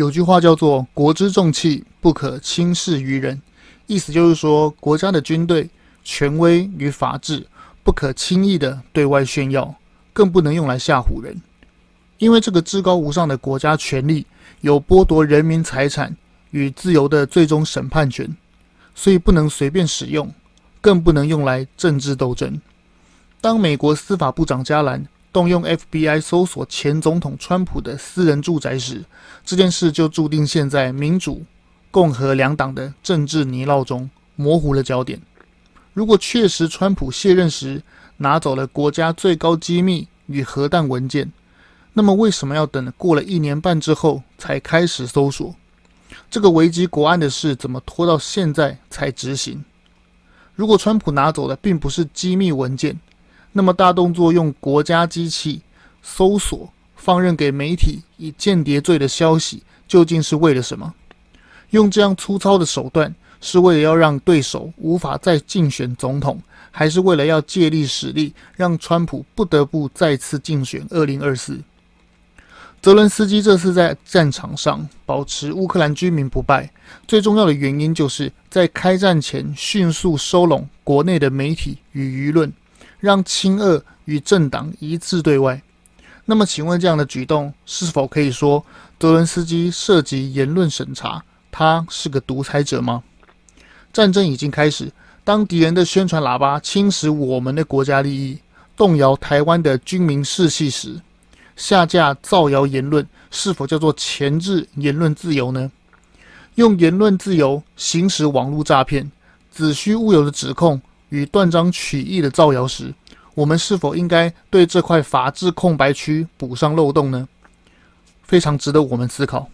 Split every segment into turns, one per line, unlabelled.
有句话叫做“国之重器，不可轻视于人”，意思就是说，国家的军队、权威与法治不可轻易的对外炫耀，更不能用来吓唬人。因为这个至高无上的国家权力，有剥夺人民财产与自由的最终审判权，所以不能随便使用，更不能用来政治斗争。当美国司法部长加兰动用 FBI 搜索前总统川普的私人住宅时，这件事就注定陷在民主、共和两党的政治泥淖中，模糊了焦点。如果确实川普卸任时拿走了国家最高机密与核弹文件，那么为什么要等过了一年半之后才开始搜索？这个危机国安的事怎么拖到现在才执行？如果川普拿走的并不是机密文件，那么大动作用国家机器搜索放任给媒体以间谍罪的消息，究竟是为了什么？用这样粗糙的手段，是为了要让对手无法再竞选总统，还是为了要借力使力，让川普不得不再次竞选二零二四？泽伦斯基这次在战场上保持乌克兰居民不败，最重要的原因就是在开战前迅速收拢国内的媒体与舆论。让亲俄与政党一致对外。那么，请问这样的举动是否可以说泽伦斯基涉及言论审查？他是个独裁者吗？战争已经开始，当敌人的宣传喇叭侵蚀我们的国家利益，动摇台湾的军民士气时，下架造谣言论是否叫做钳制言论自由呢？用言论自由行使网络诈骗、子虚乌有的指控。与断章取义的造谣时，我们是否应该对这块法治空白区补上漏洞呢？非常值得我们思考。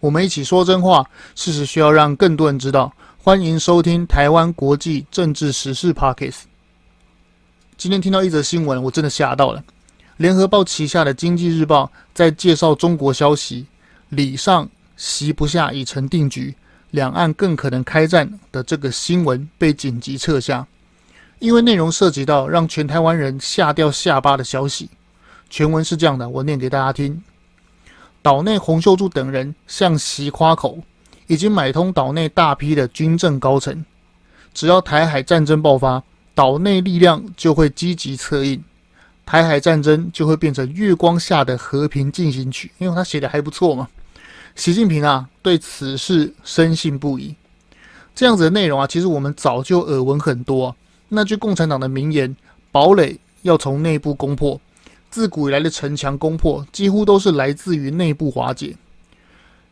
我们一起说真话，事实需要让更多人知道。欢迎收听台湾国际政治时事 Podcast。今天听到一则新闻，我真的吓到了。联合报旗下的经济日报在介绍中国消息，礼上席不下已成定局，两岸更可能开战的这个新闻被紧急撤下，因为内容涉及到让全台湾人吓掉下巴的消息。全文是这样的，我念给大家听：岛内洪秀柱等人向习夸口，已经买通岛内大批的军政高层，只要台海战争爆发，岛内力量就会积极策应。台海战争就会变成月光下的和平进行曲，因为他写的还不错嘛。习近平啊，对此事深信不疑。这样子的内容啊，其实我们早就耳闻很多。那句共产党的名言：“堡垒要从内部攻破。”自古以来的城墙攻破，几乎都是来自于内部瓦解。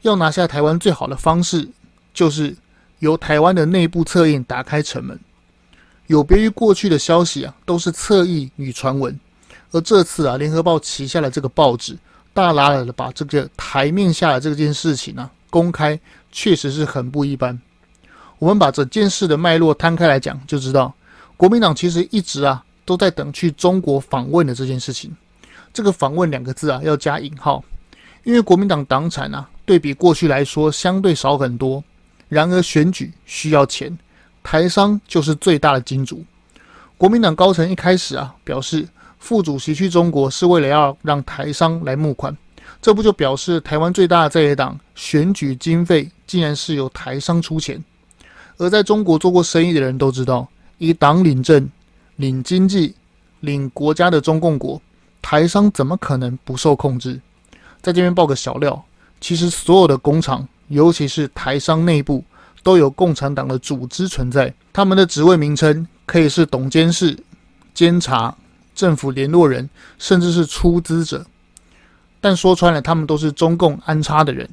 要拿下台湾最好的方式，就是由台湾的内部策应打开城门。有别于过去的消息啊，都是侧翼与传闻。而这次啊，联合报旗下的这个报纸大喇喇的把这个台面下的这件事情呢、公开，确实是很不一般。我们把整件事的脉络摊开来讲，就知道国民党其实一直啊都在等去中国访问的这件事情。这个“访问”两个字啊要加引号，因为国民党党产啊对比过去来说相对少很多。然而选举需要钱，台商就是最大的金主。国民党高层一开始啊表示。副主席去中国是为了要让台商来募款，这不就表示台湾最大的在野党选举经费竟然是由台商出钱？而在中国做过生意的人都知道，以党领政、领经济、领国家的中共国，台商怎么可能不受控制？在这边爆个小料，其实所有的工厂，尤其是台商内部，都有共产党的组织存在，他们的职位名称可以是董监事、监察。政府联络人，甚至是出资者，但说穿了，他们都是中共安插的人。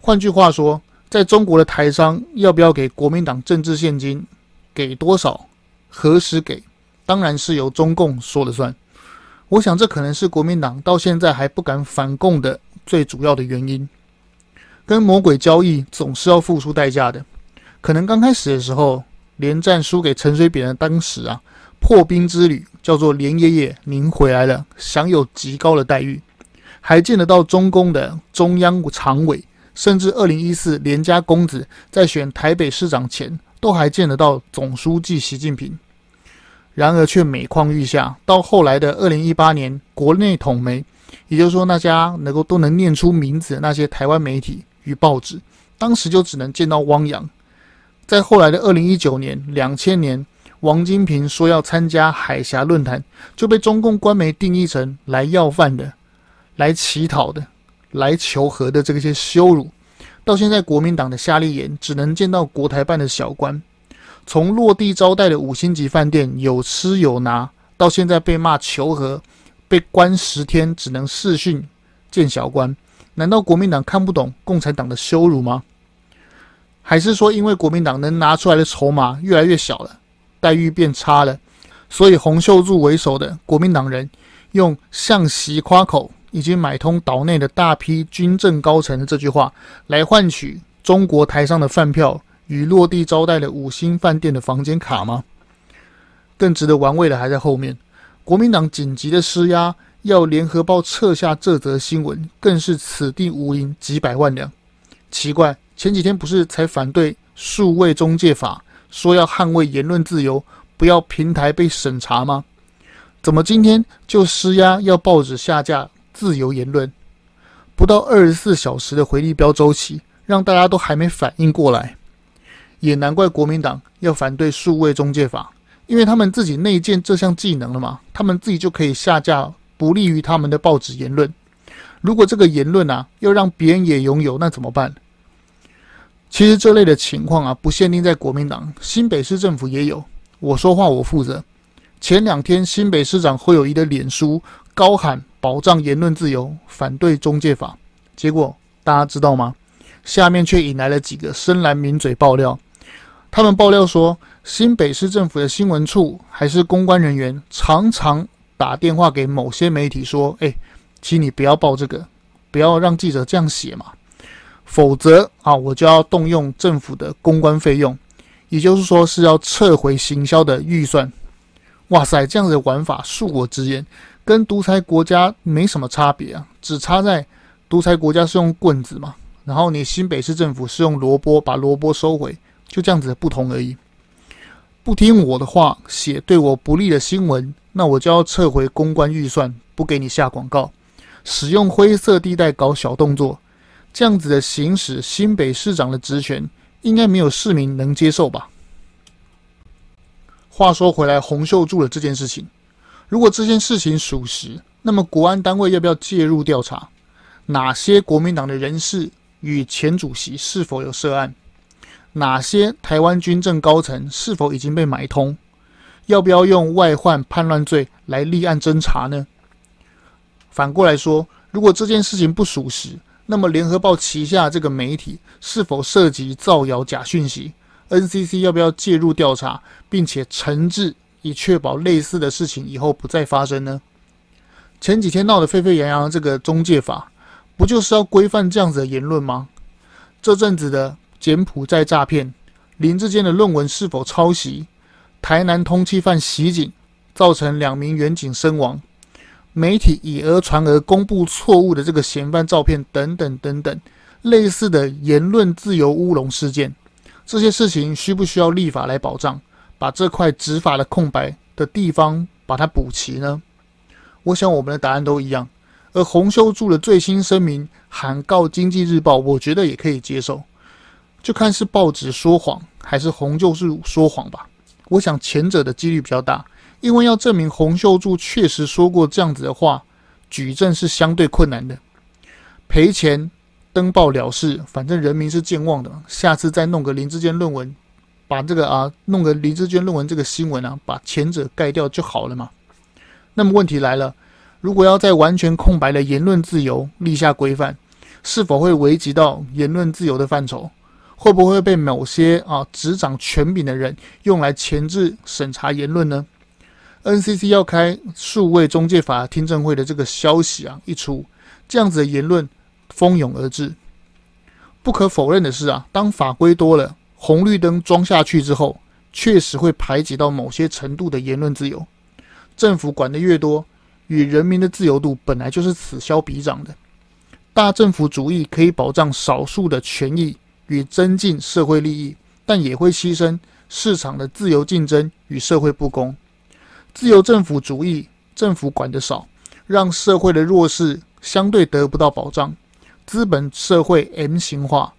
换句话说，在中国的台商要不要给国民党政治献金，给多少，何时给，当然是由中共说了算。我想，这可能是国民党到现在还不敢反共的最主要的原因。跟魔鬼交易总是要付出代价的。可能刚开始的时候，连战输给陈水扁的当时啊。破冰之旅叫做连爷爷，您回来了，享有极高的待遇，还见得到中共的中央常委，甚至二零一四连家公子在选台北市长前都还见得到总书记习近平。然而却每况愈下，到后来的二零一八年，国内统媒，也就是说那家能够都能念出名字的那些台湾媒体与报纸，当时就只能见到汪洋。在后来的二零一九年、两千年，王金平说要参加海峡论坛，就被中共官媒定义成来要饭的、来乞讨的、来求和的这些羞辱。到现在，国民党的夏立言只能见到国台办的小官。从落地招待的五星级饭店有吃有拿，到现在被骂求和，被关十天只能视讯见小官，难道国民党看不懂共产党的羞辱吗？还是说因为国民党能拿出来的筹码越来越小了，待遇变差了，所以洪秀柱为首的国民党人用向习夸口已经买通岛内的大批军政高层的这句话来换取中国台上的饭票？与落地招待的五星饭店的房间卡吗？更值得玩味的还在后面。国民党紧急的施压，要联合报撤下这则新闻，更是此地无银几百万两。奇怪，前几天不是才反对数位中介法，说要捍卫言论自由，不要平台被审查吗？怎么今天就施压要报纸下架自由言论？不到二十四小时的回力标周期，让大家都还没反应过来。也难怪国民党要反对数位中介法，因为他们自己内建这项技能了嘛，他们自己就可以下架不利于他们的报纸言论。如果这个言论啊要让别人也拥有，那怎么办？其实这类的情况啊，不限定在国民党，新北市政府也有。我说话我负责。前两天新北市长侯友谊的脸书高喊保障言论自由，反对中介法，结果大家知道吗？下面却引来了几个深蓝名嘴爆料。他们爆料说，新北市政府的新闻处还是公关人员常常打电话给某些媒体说：“哎，请你不要报这个，不要让记者这样写嘛，否则啊，我就要动用政府的公关费用，也就是说是要撤回行销的预算。”哇塞，这样的玩法，恕我直言，跟独裁国家没什么差别啊，只差在独裁国家是用棍子嘛，然后你新北市政府是用萝卜把萝卜收回。就这样子的不同而已。不听我的话，写对我不利的新闻，那我就要撤回公关预算，不给你下广告。使用灰色地带搞小动作，这样子的行使新北市长的职权，应该没有市民能接受吧？话说回来，洪秀柱的这件事情，如果这件事情属实，那么国安单位要不要介入调查？哪些国民党的人士与前主席是否有涉案？哪些台湾军政高层是否已经被买通？要不要用外患叛乱罪来立案侦查呢？反过来说，如果这件事情不属实，那么联合报旗下这个媒体是否涉及造谣假讯息？NCC 要不要介入调查，并且惩治，以确保类似的事情以后不再发生呢？前几天闹得沸沸扬扬这个中介法，不就是要规范这样子的言论吗？这阵子的。柬埔寨诈骗，林志坚的论文是否抄袭？台南通缉犯袭警，造成两名员警身亡。媒体以讹传讹，公布错误的这个嫌犯照片，等等等等，类似的言论自由乌龙事件，这些事情需不需要立法来保障？把这块执法的空白的地方把它补齐呢？我想我们的答案都一样。而洪秀柱的最新声明喊告《经济日报》，我觉得也可以接受。就看是报纸说谎还是洪秀柱说谎吧。我想前者的几率比较大，因为要证明洪秀柱确实说过这样子的话，举证是相对困难的。赔钱登报了事，反正人民是健忘的，下次再弄个林志坚论文，把这个啊弄个林志坚论文这个新闻啊，把前者盖掉就好了嘛。那么问题来了，如果要在完全空白的言论自由立下规范，是否会危及到言论自由的范畴？会不会被某些啊执掌权柄的人用来钳制审查言论呢？NCC 要开数位中介法听证会的这个消息啊一出，这样子的言论蜂拥而至。不可否认的是啊，当法规多了，红绿灯装下去之后，确实会排挤到某些程度的言论自由。政府管得越多，与人民的自由度本来就是此消彼长的。大政府主义可以保障少数的权益。与增进社会利益，但也会牺牲市场的自由竞争与社会不公。自由政府主义，政府管得少，让社会的弱势相对得不到保障。资本社会 M 型化，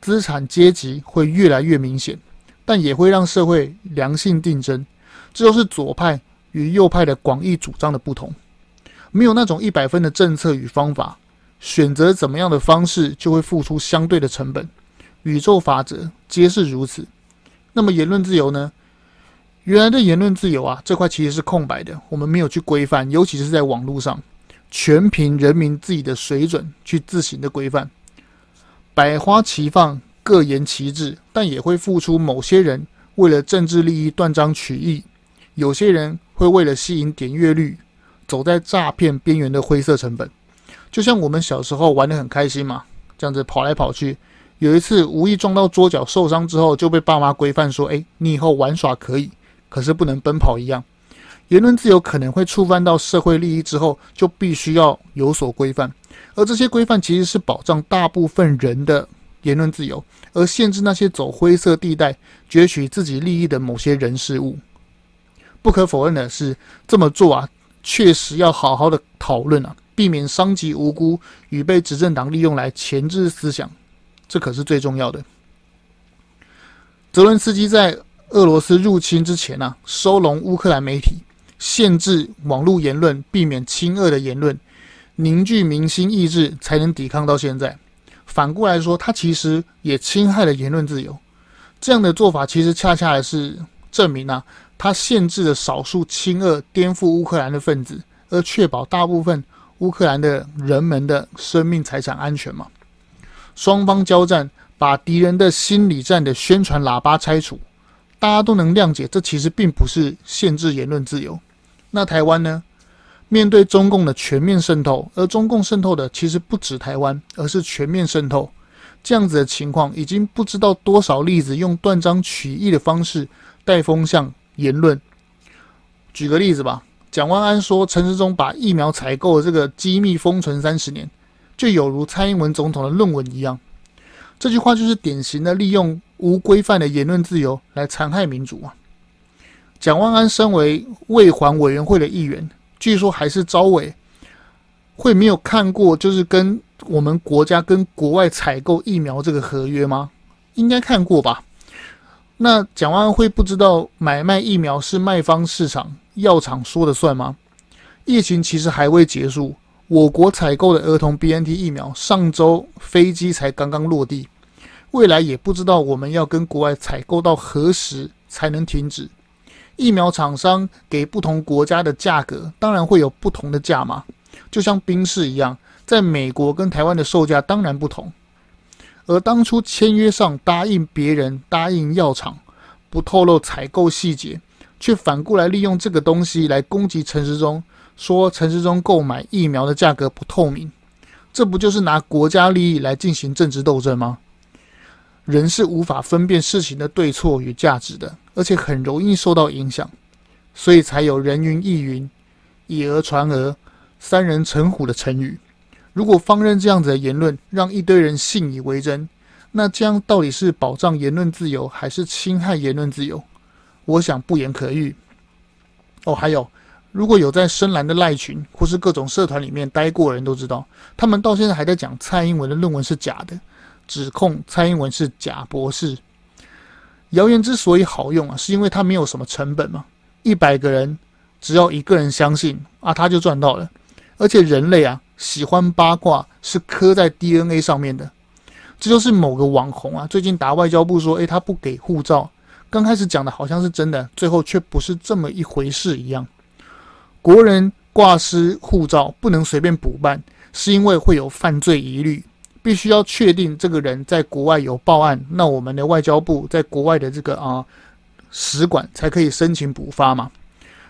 资产阶级会越来越明显，但也会让社会良性竞争。这就是左派与右派的广义主张的不同。没有那种一百分的政策与方法，选择怎么样的方式就会付出相对的成本。宇宙法则皆是如此。那么言论自由呢？原来的言论自由啊，这块其实是空白的，我们没有去规范，尤其是在网络上。全凭人民自己的水准去自行的规范，百花齐放，各言其志，但也会付出某些人为了政治利益断章取义，有些人会为了吸引点阅率，走在诈骗边缘的灰色成本。就像我们小时候玩得很开心嘛，这样子跑来跑去，有一次无意撞到桌角受伤之后，就被爸妈规范说：“诶，你以后玩耍可以，可是不能奔跑一样。”言论自由可能会触犯到社会利益之后，就必须要有所规范，而这些规范其实是保障大部分人的言论自由，而限制那些走灰色地带、攫取自己利益的某些人事物。不可否认的是，这么做啊，确实要好好的讨论啊，避免伤及无辜与被执政党利用来钳制思想，这可是最重要的。泽伦斯基在俄罗斯入侵之前啊，收拢乌克兰媒体。限制网络言论，避免亲俄的言论，凝聚民心意志，才能抵抗到现在。反过来说，他其实也侵害了言论自由。这样的做法，其实恰恰是证明啊，他限制了少数亲俄、颠覆乌克兰的分子，而确保大部分乌克兰的人们的生命财产安全嘛。双方交战，把敌人的心理战的宣传喇叭拆除，大家都能谅解，这其实并不是限制言论自由。那台湾呢？面对中共的全面渗透，而中共渗透的其实不止台湾，而是全面渗透。这样子的情况，已经不知道多少例子用断章取义的方式带风向言论。举个例子吧，蒋万安说陈时中把疫苗采购的这个机密封存三十年，就有如蔡英文总统的论文一样。这句话就是典型的利用无规范的言论自由来残害民主啊！蒋万安身为卫环委员会的议员，据说还是招委，会没有看过就是跟我们国家跟国外采购疫苗这个合约吗？应该看过吧？那蒋万安会不知道买卖疫苗是卖方市场药厂说了算吗？疫情其实还未结束，我国采购的儿童 BNT 疫苗上周飞机才刚刚落地，未来也不知道我们要跟国外采购到何时才能停止。疫苗厂商给不同国家的价格，当然会有不同的价码，就像冰室一样，在美国跟台湾的售价当然不同。而当初签约上答应别人，答应药厂不透露采购细节，却反过来利用这个东西来攻击陈时中，说陈时中购买疫苗的价格不透明，这不就是拿国家利益来进行政治斗争吗？人是无法分辨事情的对错与价值的。而且很容易受到影响，所以才有人云亦云、以讹传讹、三人成虎的成语。如果放任这样子的言论，让一堆人信以为真，那这样到底是保障言论自由，还是侵害言论自由？我想不言可喻。哦，还有，如果有在深蓝的赖群或是各种社团里面待过的人都知道，他们到现在还在讲蔡英文的论文是假的，指控蔡英文是假博士。谣言之所以好用啊，是因为它没有什么成本嘛。一百个人，只要一个人相信啊，他就赚到了。而且人类啊，喜欢八卦是刻在 DNA 上面的。这就是某个网红啊，最近打外交部说，诶，他不给护照。刚开始讲的好像是真的，最后却不是这么一回事一样。国人挂失护照不能随便补办，是因为会有犯罪疑虑。必须要确定这个人在国外有报案，那我们的外交部在国外的这个啊使馆才可以申请补发嘛。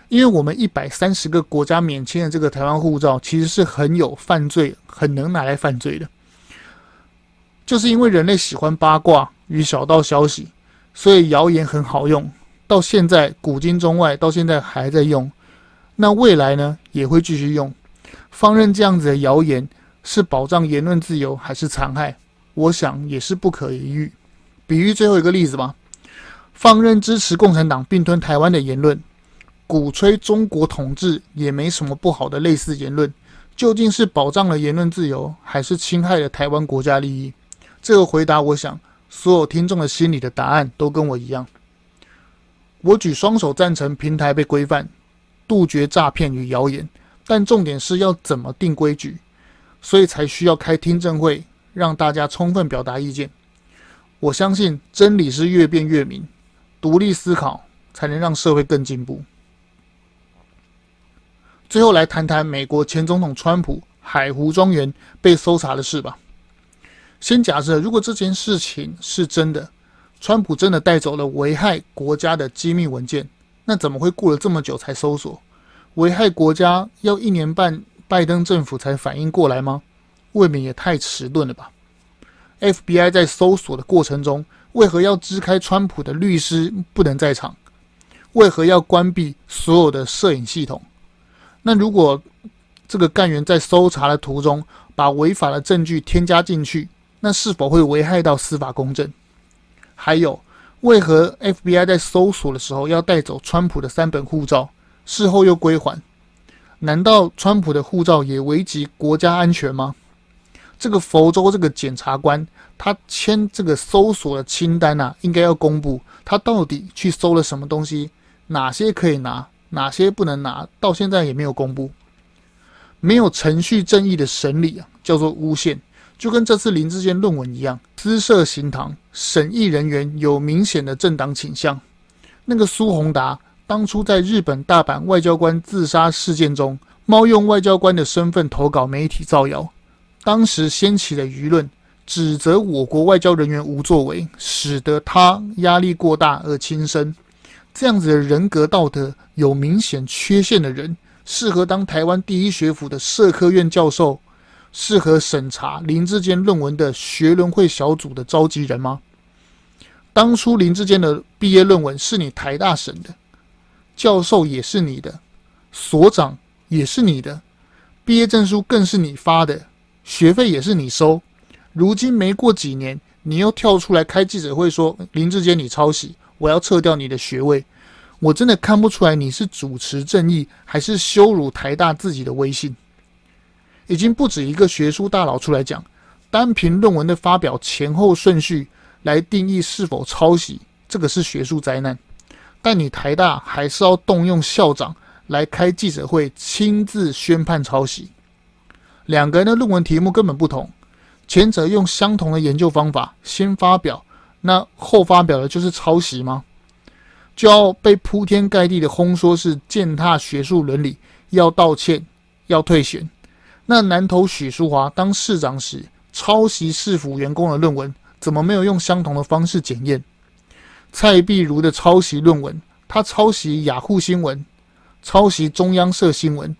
因为我们一百三十个国家免签的这个台湾护照，其实是很有犯罪，很能拿来犯罪的。就是因为人类喜欢八卦与小道消息，所以谣言很好用，到现在古今中外到现在还在用。那未来呢也会继续用，放任这样子的谣言。是保障言论自由还是残害？我想也是不可一喻。比喻最后一个例子吧，放任支持共产党并吞台湾的言论，鼓吹中国统治也没什么不好的类似言论，究竟是保障了言论自由，还是侵害了台湾国家利益？这个回答，我想所有听众的心里的答案都跟我一样。我举双手赞成平台被规范，杜绝诈骗与谣言，但重点是要怎么定规矩，所以才需要开听证会，让大家充分表达意见。我相信真理是越辩越明，独立思考才能让社会更进步。最后来谈谈美国前总统川普海湖庄园被搜查的事吧。先假设，如果这件事情是真的，川普真的带走了危害国家的机密文件，那怎么会过了这么久才搜索？危害国家要一年半，拜登政府才反应过来吗？未免也太迟钝了吧？FBI 在搜索的过程中，为何要支开川普的律师不能在场？为何要关闭所有的摄影系统？那如果这个干员在搜查的途中把违法的证据添加进去？那是否会危害到司法公正？还有，为何 FBI 在搜索的时候要带走川普的三本护照，事后又归还？难道川普的护照也危及国家安全吗？这个佛州这个检察官，他签这个搜索的清单啊，应该要公布他到底去搜了什么东西，哪些可以拿，哪些不能拿，到现在也没有公布。没有程序正义的审理啊，叫做诬陷。就跟这次林志坚论文一样，私设行堂，审议人员有明显的政党倾向。那个苏宏达当初在日本大阪外交官自杀事件中，冒用外交官的身份投稿媒体造谣，当时掀起了舆论，指责我国外交人员无作为，使得他压力过大而轻生。这样子的人格道德有明显缺陷的人，适合当台湾第一学府的社科院教授？适合审查林志坚论文的学伦会小组的召集人吗？当初林志坚的毕业论文是你台大审的，教授也是你的，所长也是你的，毕业证书更是你发的，学费也是你收。如今没过几年，你又跳出来开记者会说林志坚你抄袭，我要撤掉你的学位。我真的看不出来你是主持正义，还是羞辱台大自己的威信。已经不止一个学术大佬出来讲，单凭论文的发表前后顺序来定义是否抄袭，这个是学术灾难。但你台大还是要动用校长来开记者会，亲自宣判抄袭。两个人的论文题目根本不同，前者用相同的研究方法先发表，那后发表的就是抄袭吗？就要被铺天盖地的轰说是践踏学术伦理，要道歉，要退选。那南投许淑华当市长时抄袭市府员工的论文，怎么没有用相同的方式检验？蔡壁如的抄袭论文，他抄袭雅虎新闻，抄袭中央社新闻，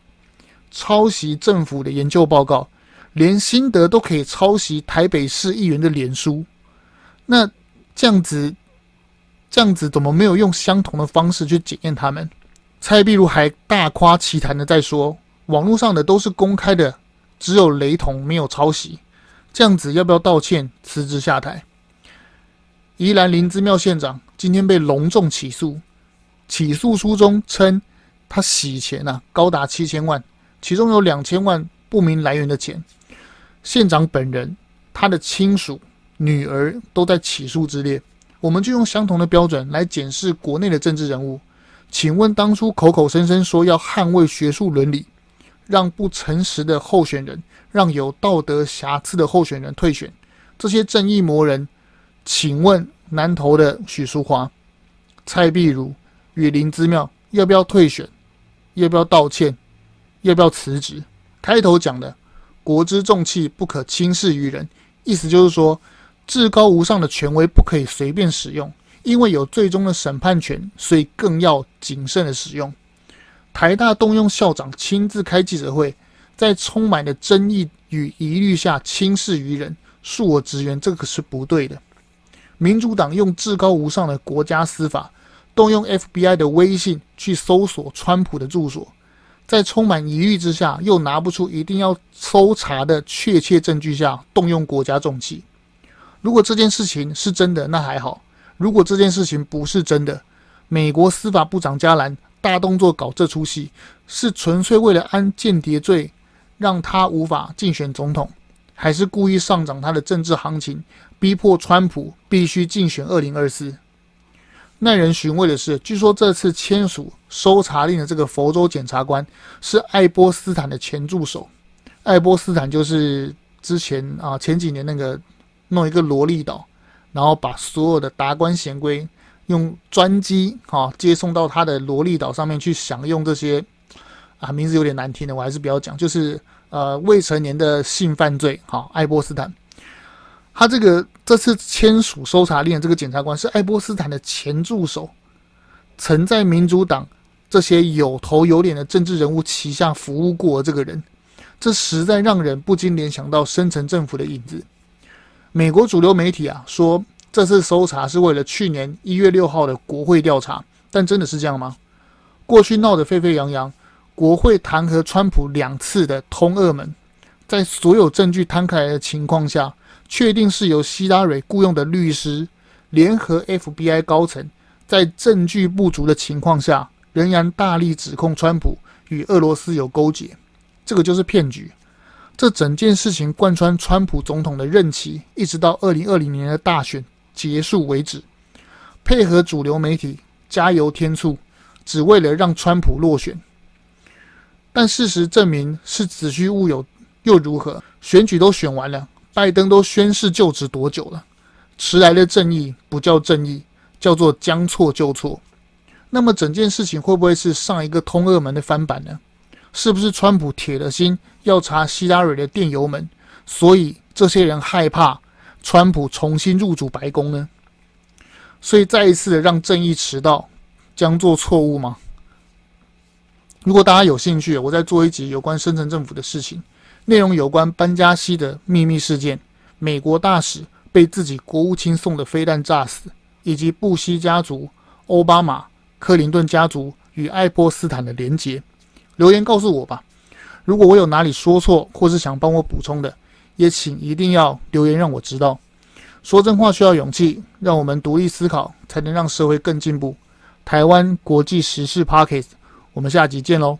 抄袭政府的研究报告，连心得都可以抄袭台北市议员的脸书。那这样子，这样子怎么没有用相同的方式去检验他们？蔡壁如还大夸其谈的在说，网络上的都是公开的。只有雷同，没有抄袭，这样子要不要道歉、辞职下台？宜兰林姿妙县长今天被隆重起诉，起诉书中称他洗钱呐、啊，高达七千万，其中有两千万不明来源的钱。县长本人、他的亲属、女儿都在起诉之列。我们就用相同的标准来检视国内的政治人物。请问当初口口声声说要捍卫学术伦理，让不诚实的候选人，让有道德瑕疵的候选人退选，这些正义魔人，请问南投的许淑华、蔡壁如与林之妙要不要退选？要不要道歉？要不要辞职？开头讲的“国之重器，不可轻视于人”，意思就是说，至高无上的权威不可以随便使用，因为有最终的审判权，所以更要谨慎的使用。台大动用校长亲自开记者会，在充满的争议与疑虑下轻视于人，恕我直言，这个是不对的。民主党用至高无上的国家司法，动用 FBI 的威信去搜索川普的住所，在充满疑虑之下，又拿不出一定要搜查的确切证据下，动用国家重器。如果这件事情是真的，那还好；如果这件事情不是真的，美国司法部长加兰大动作搞这出戏，是纯粹为了安间谍罪，让他无法竞选总统，还是故意上涨他的政治行情，逼迫川普必须竞选二零二四？耐人寻味的是，据说这次签署搜查令的这个佛州检察官是爱波斯坦的前助手。爱波斯坦就是之前啊前几年那个弄一个萝莉岛，然后把所有的达官显贵用专机啊接送到他的萝莉岛上面去享用这些啊名字有点难听的，我还是不要讲，就是呃未成年的性犯罪。好，爱波斯坦。他这个这次签署搜查令这个检察官是爱波斯坦的前助手，曾在民主党这些有头有脸的政治人物旗下服务过这个人，这实在让人不禁联想到深层政府的影子。美国主流媒体啊说，这次搜查是为了去年一月六号的国会调查，但真的是这样吗？过去闹得沸沸扬扬，国会弹劾川普两次的通俄门，在所有证据摊开来的情况下。确定是由希拉蕊雇佣的律师联合 FBI 高层，在证据不足的情况下，仍然大力指控川普与俄罗斯有勾结，这个就是骗局。这整件事情贯穿川普总统的任期，一直到二零二零年的大选结束为止，配合主流媒体加油添醋，只为了让川普落选。但事实证明是子虚乌有，又如何？选举都选完了。拜登都宣誓就职多久了？迟来的正义不叫正义，叫做将错就错。那么整件事情会不会是上一个通俄门的翻版呢？是不是川普铁了心要查希拉蕊的电邮门，所以这些人害怕川普重新入主白宫呢？所以再一次的让正义迟到，将做错误吗？如果大家有兴趣，我再做一集有关深层政府的事情。内容有关班加西的秘密事件，美国大使被自己国务卿送的飞弹炸死，以及布希家族、奥巴马、克林顿家族与爱波斯坦的连结。留言告诉我吧，如果我有哪里说错，或是想帮我补充的，也请一定要留言让我知道。说真话需要勇气，让我们独立思考，才能让社会更进步。台湾国际时事 Podcast，我们下集见喽。